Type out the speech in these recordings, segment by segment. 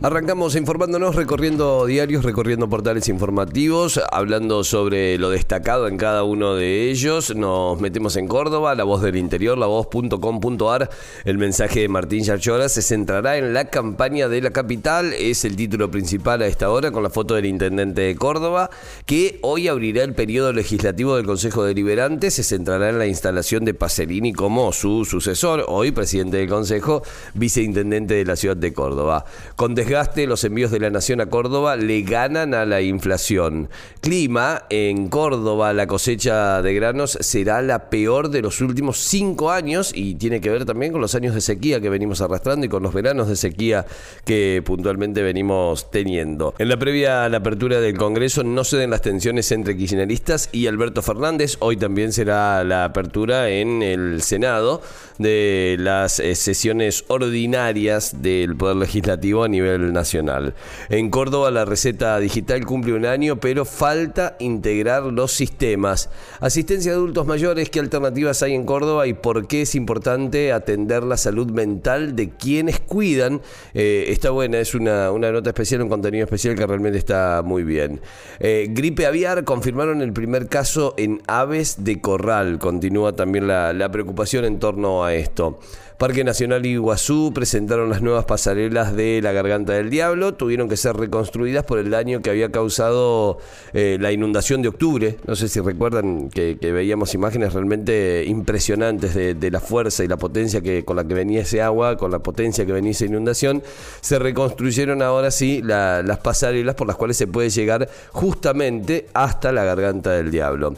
Arrancamos informándonos, recorriendo diarios, recorriendo portales informativos, hablando sobre lo destacado en cada uno de ellos. Nos metemos en Córdoba, la voz del interior, la voz.com.ar. El mensaje de Martín Yarchora se centrará en la campaña de la capital. Es el título principal a esta hora, con la foto del intendente de Córdoba, que hoy abrirá el periodo legislativo del Consejo Deliberante. Se centrará en la instalación de Pacerini como su sucesor, hoy presidente del Consejo, viceintendente de la ciudad de Córdoba. Con desgaste, los envíos de la Nación a Córdoba le ganan a la inflación. Clima, en Córdoba la cosecha de granos será la peor de los últimos cinco años y tiene que ver también con los años de sequía que venimos arrastrando y con los veranos de sequía que puntualmente venimos teniendo. En la previa a la apertura del Congreso no se den las tensiones entre kirchneristas y Alberto Fernández. Hoy también será la apertura en el Senado de las eh, sesiones ordinarias del Poder Legislativo a nivel nacional. En Córdoba la receta digital cumple un año, pero falta integrar los sistemas. Asistencia de adultos mayores, ¿qué alternativas hay en Córdoba y por qué es importante atender la salud mental de quienes cuidan? Eh, está buena, es una, nota especial, un contenido especial que realmente está muy bien. Eh, gripe aviar, confirmaron el primer caso en aves de corral. Continúa también la, la preocupación en torno a esto. Parque Nacional Iguazú presentaron las nuevas pasarelas de la Garganta del Diablo. Tuvieron que ser reconstruidas por el daño que había causado eh, la inundación de octubre. No sé si recuerdan que, veíamos imágenes realmente impresionantes de, la fuerza y la potencia que, con la que venía ese agua, con la potencia que venía esa inundación. Se reconstruyeron ahora sí las pasarelas por las cuales se puede llegar justamente hasta la Garganta del Diablo.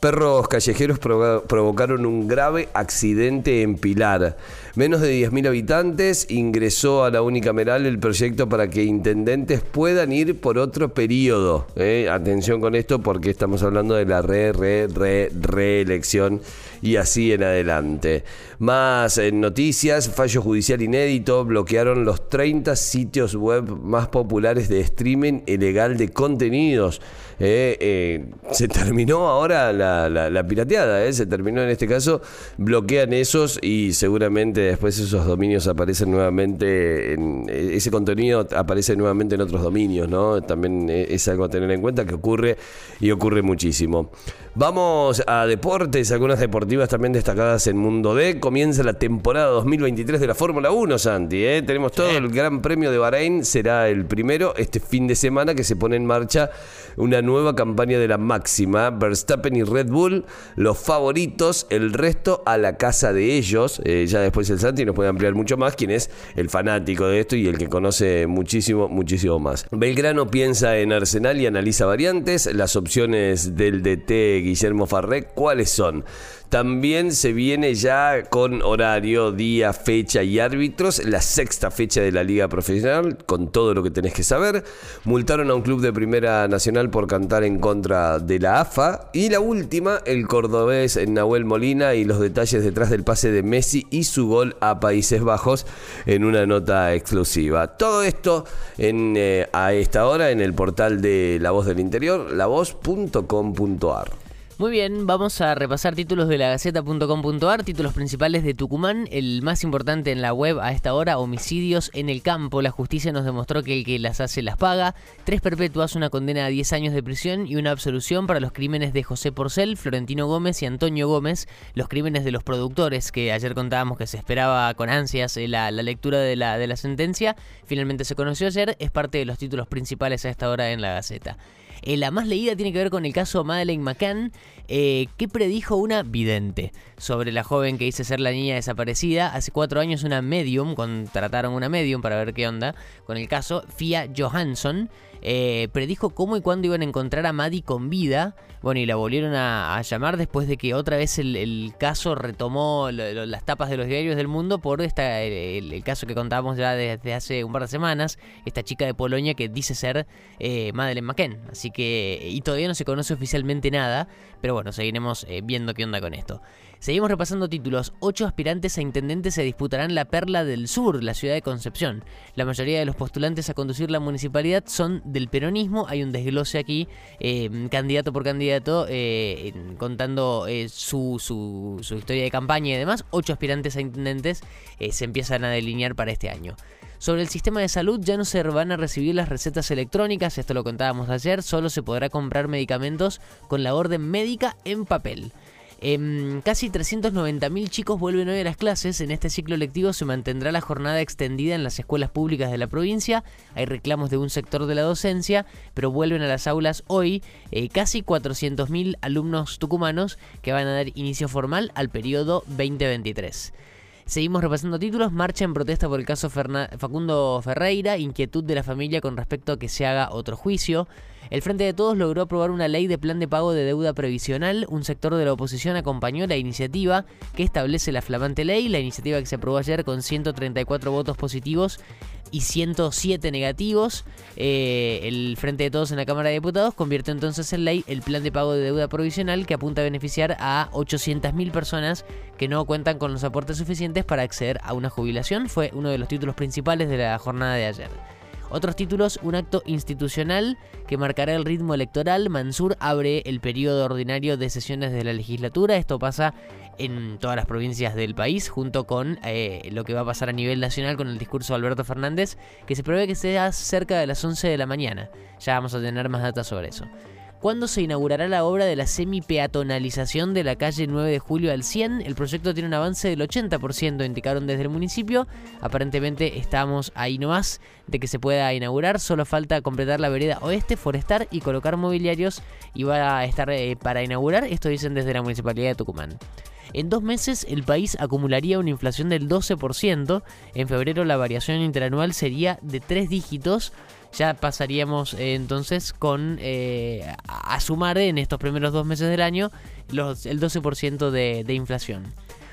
Perros callejeros provocaron un grave accidente en Pilar. Menos de 10.000 habitantes ingresó a la unicameral el proyecto para que intendentes puedan ir por otro periodo. ¿eh? Atención con esto porque estamos hablando de la re, re, re, reelección y así en adelante. Más en noticias, fallo judicial inédito, bloquearon los 30 sitios web más populares de streaming ilegal de contenidos. ¿eh? Eh, se terminó ahora la, pirateada, se terminó en este caso, bloquean esos y seguramente después esos dominios aparecen nuevamente, en, ese contenido aparece nuevamente en otros dominios, ¿no? También es algo a tener en cuenta que ocurre y ocurre muchísimo. Vamos a deportes, algunas deportivas también destacadas en Mundo D. Comienza la temporada 2023 de la Fórmula 1, Santi. ¿eh? Tenemos todo el Gran Premio de Bahrein, será el primero este fin de semana que se pone en marcha una nueva campaña de la máxima. Verstappen y Red Bull, los favoritos, el resto a la casa de ellos. Eh, ya después el Santi nos puede ampliar mucho más, quién es el fanático de esto y el que conoce muchísimo, muchísimo más. Belgrano piensa en Arsenal y analiza variantes. Las opciones del DT Guillermo Farré, ¿cuáles son? También se viene ya con horario, día, fecha y árbitros, la sexta fecha de la Liga Profesional, con todo lo que tenés que saber. Multaron a un club de Primera Nacional por cantar en contra de la AFA. Y la última, el cordobés Nahuel Molina y los detalles detrás del pase de Messi y su gol a Países Bajos en una nota exclusiva. Todo esto en, eh, a esta hora en el portal de La Voz del Interior, lavoz.com.ar. Muy bien, vamos a repasar títulos de la Gaceta.com.ar, títulos principales de Tucumán, el más importante en la web a esta hora, homicidios en el campo. La justicia nos demostró que el que las hace las paga. Tres perpetuas, una condena a 10 años de prisión y una absolución para los crímenes de José Porcel, Florentino Gómez y Antonio Gómez, los crímenes de los productores, que ayer contábamos que se esperaba con ansias eh, la, lectura de la, de la sentencia. Finalmente se conoció ayer, es parte de los títulos principales a esta hora en la Gaceta. Eh, la más leída tiene que ver con el caso Madeleine McCann, eh, que predijo una vidente sobre la joven que dice ser la niña desaparecida. Hace cuatro años una medium, contrataron una medium para ver qué onda con el caso, Fia Johansson. Eh, predijo cómo y cuándo iban a encontrar a Maddie con vida. Bueno, y la volvieron a, llamar después de que otra vez el, caso retomó las tapas de los diarios del mundo por esta, el, caso que contábamos ya desde hace un par de semanas. Esta chica de Polonia que dice ser eh, Madeleine McKen. Así que, y todavía no se conoce oficialmente nada, pero bueno, seguiremos eh, viendo qué onda con esto. Seguimos repasando títulos. Ocho aspirantes a intendentes se disputarán la Perla del Sur, la ciudad de Concepción. La mayoría de los postulantes a conducir la municipalidad son del peronismo. Hay un desglose aquí, eh, candidato por candidato, eh, contando eh, su, su, su, historia de campaña y demás. Ocho aspirantes a intendentes se empiezan a delinear para este año. Sobre el sistema de salud ya no se van a recibir las recetas electrónicas, esto lo contábamos ayer, solo se podrá comprar medicamentos con la orden médica en papel. Eh, casi 390.000 chicos vuelven hoy a las clases. En este ciclo lectivo se mantendrá la jornada extendida en las escuelas públicas de la provincia. Hay reclamos de un sector de la docencia, pero vuelven a las aulas hoy eh, casi 400.000 alumnos tucumanos que van a dar inicio formal al periodo 2023. Seguimos repasando títulos. Marcha en protesta por el caso Facundo Ferreira. Inquietud de la familia con respecto a que se haga otro juicio. El Frente de Todos logró aprobar una ley de plan de pago de deuda previsional. Un sector de la oposición acompañó la iniciativa que establece la flamante ley. La iniciativa que se aprobó ayer con 134 votos positivos y 107 negativos. Eh, el Frente de Todos en la Cámara de Diputados convirtió entonces en ley el plan de pago de deuda provisional que apunta a beneficiar a 800.000 personas que no cuentan con los aportes suficientes para acceder a una jubilación. Fue uno de los títulos principales de la jornada de ayer. Otros títulos, un acto institucional que marcará el ritmo electoral. Mansur abre el periodo ordinario de sesiones de la legislatura. Esto pasa en todas las provincias del país, junto con eh, lo que va a pasar a nivel nacional con el discurso de Alberto Fernández, que se prevé que sea cerca de las 11 de la mañana. Ya vamos a tener más datos sobre eso. ¿Cuándo se inaugurará la obra de la semi-peatonalización de la calle 9 de julio al 100? El proyecto tiene un avance del 80%, indicaron desde el municipio. Aparentemente estamos ahí nomás de que se pueda inaugurar. Solo falta completar la vereda oeste, forestar y colocar mobiliarios. Y va a estar eh, para inaugurar, esto dicen desde la municipalidad de Tucumán. En dos meses el país acumularía una inflación del 12%. En febrero la variación interanual sería de tres dígitos ya pasaríamos eh, entonces con eh, a sumar en estos primeros dos meses del año el 12% de, de inflación.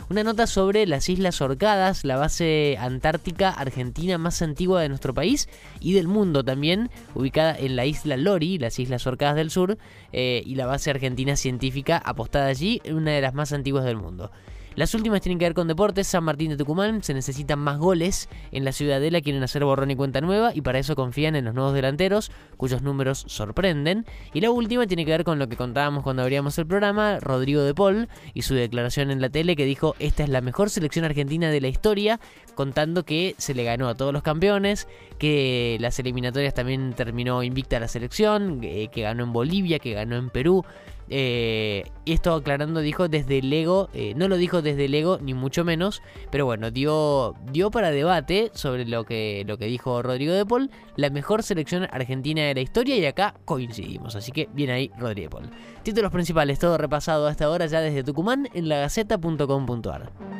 Una nota sobre las Islas Orcadas, la base antártica argentina más antigua de nuestro país y del mundo también, ubicada en la isla Lori, las Islas Orcadas del Sur, eh, y la base argentina científica apostada allí, una de las más antiguas del mundo. Las últimas tienen que ver con deportes. San Martín de Tucumán se necesitan más goles. En la Ciudadela quieren hacer borrón y cuenta nueva y para eso confían en los nuevos delanteros, cuyos números sorprenden. Y la última tiene que ver con lo que contábamos cuando abríamos el programa, Rodrigo de Paul y su declaración en la tele que dijo, esta es la mejor selección argentina de la historia, contando que se le ganó a todos los campeones, que las eliminatorias también terminó invicta la selección, eh, que ganó en Bolivia, que ganó en Perú. Eh, esto aclarando dijo desde el ego, eh, no lo dijo desde el ego ni mucho menos, pero bueno, dio, dio para debate sobre lo que, lo que dijo Rodrigo de Paul, la mejor selección argentina de la historia y acá coincidimos, así que bien ahí Rodrigo de Paul. Títulos principales, todo repasado hasta ahora ya desde Tucumán en lagaceta.com.ar.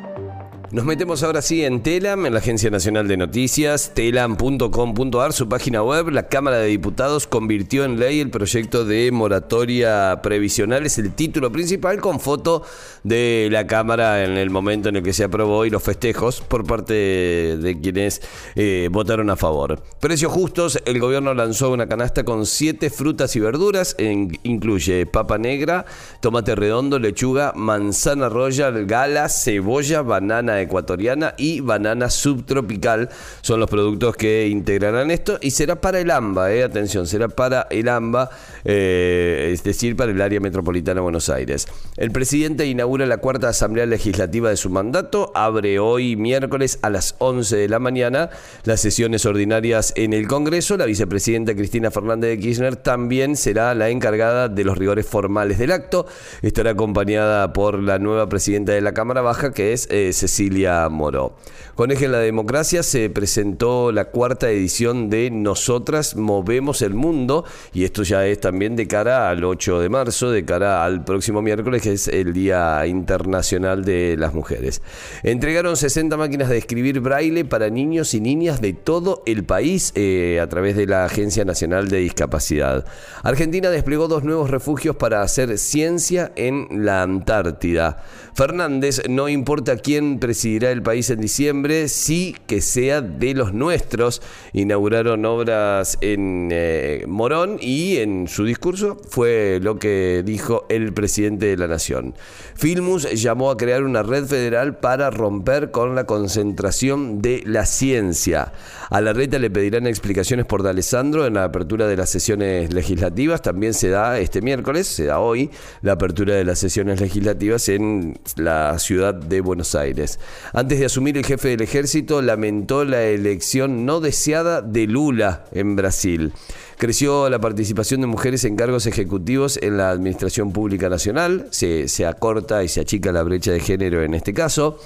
Nos metemos ahora sí en Telam, en la Agencia Nacional de Noticias, telam.com.ar, su página web. La Cámara de Diputados convirtió en ley el proyecto de moratoria previsional. Es el título principal con foto de la Cámara en el momento en el que se aprobó y los festejos por parte de quienes eh, votaron a favor. Precios justos, el gobierno lanzó una canasta con siete frutas y verduras. incluye papa negra, tomate redondo, lechuga, manzana royal, gala, cebolla, banana ecuatoriana y banana subtropical son los productos que integrarán esto y será para el AMBA, eh, atención, será para el AMBA, eh, es decir, para el área metropolitana de Buenos Aires. El presidente inaugura la cuarta asamblea legislativa de su mandato, abre hoy miércoles a las 11 de la mañana las sesiones ordinarias en el Congreso. La vicepresidenta Cristina Fernández de Kirchner también será la encargada de los rigores formales del acto. Estará acompañada por la nueva presidenta de la Cámara Baja, que es eh, Cecilia Moró. Con Eje en la Democracia se presentó la cuarta edición de Nosotras Movemos el Mundo y esto ya es también de cara al 8 de marzo, de cara al próximo miércoles que es el Día Internacional de las Mujeres. Entregaron 60 máquinas de escribir braille para niños y niñas de todo el país eh, a través de la Agencia Nacional de Discapacidad. Argentina desplegó dos nuevos refugios para hacer ciencia en la Antártida. Fernández, no importa quién preside presidirá el país en diciembre, sí que sea de los nuestros. Inauguraron obras en eh, Morón y en su discurso fue lo que dijo el presidente de la Nación. Filmus llamó a crear una red federal para romper con la concentración de la ciencia. A la reta le pedirán explicaciones por D'Alessandro en la apertura de las sesiones legislativas. También se da este miércoles, se da hoy, la apertura de las sesiones legislativas en la ciudad de Buenos Aires. Antes de asumir, el jefe del ejército lamentó la elección no deseada de Lula en Brasil. Creció la participación de mujeres en cargos ejecutivos en la Administración Pública Nacional, se, se acorta y se achica la brecha de género en este caso.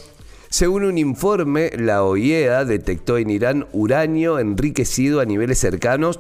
Según un informe, la OIEA detectó en Irán uranio enriquecido a niveles cercanos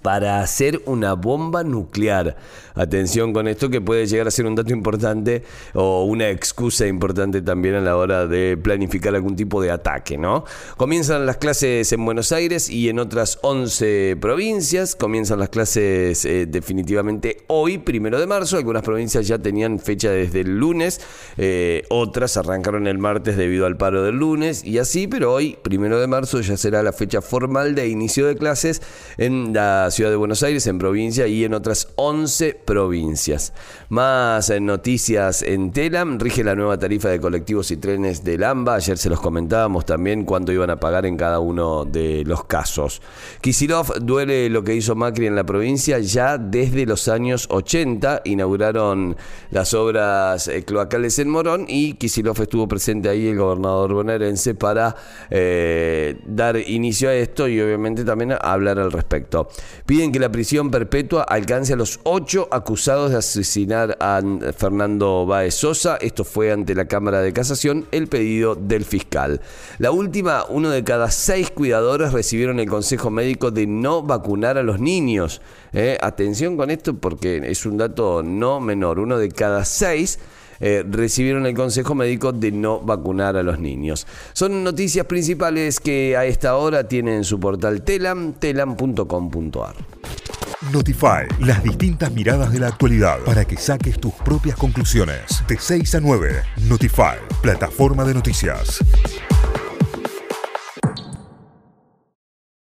para hacer una bomba nuclear. Atención con esto que puede llegar a ser un dato importante o una excusa importante también a la hora de planificar algún tipo de ataque, ¿no? Comienzan las clases en Buenos Aires y en otras 11 provincias. Comienzan las clases eh, definitivamente hoy, primero de marzo. Algunas provincias ya tenían fecha desde el lunes, eh, otras arrancaron el martes debido al paro del lunes y así, pero hoy, primero de marzo, ya será la fecha formal de inicio de clases en la ciudad de Buenos Aires, en provincia y en otras 11 provincias. Más eh, noticias en Telam, rige la nueva tarifa de colectivos y trenes del AMBA. Ayer se los comentábamos también cuánto iban a pagar en cada uno de los casos. Kisilov duele lo que hizo Macri en la provincia ya desde los años 80. Inauguraron las obras eh, cloacales en Morón y Kisilov estuvo presente ahí, el gobernador bonaerense, para eh, dar inicio a esto y obviamente también hablar al respecto. Piden que la prisión perpetua alcance a los ocho acusados de asesinar a Fernando Baez Sosa. Esto fue ante la Cámara de Casación el pedido del fiscal. La última, uno de cada seis cuidadores recibieron el consejo médico de no vacunar a los niños. Eh, atención con esto porque es un dato no menor. Uno de cada seis eh, recibieron el consejo médico de no vacunar a los niños. Son noticias principales que a esta hora tienen su portal telam, telam.com.ar. Notify, las distintas miradas de la actualidad para que saques tus propias conclusiones. De 6 a 9, Notify, plataforma de noticias.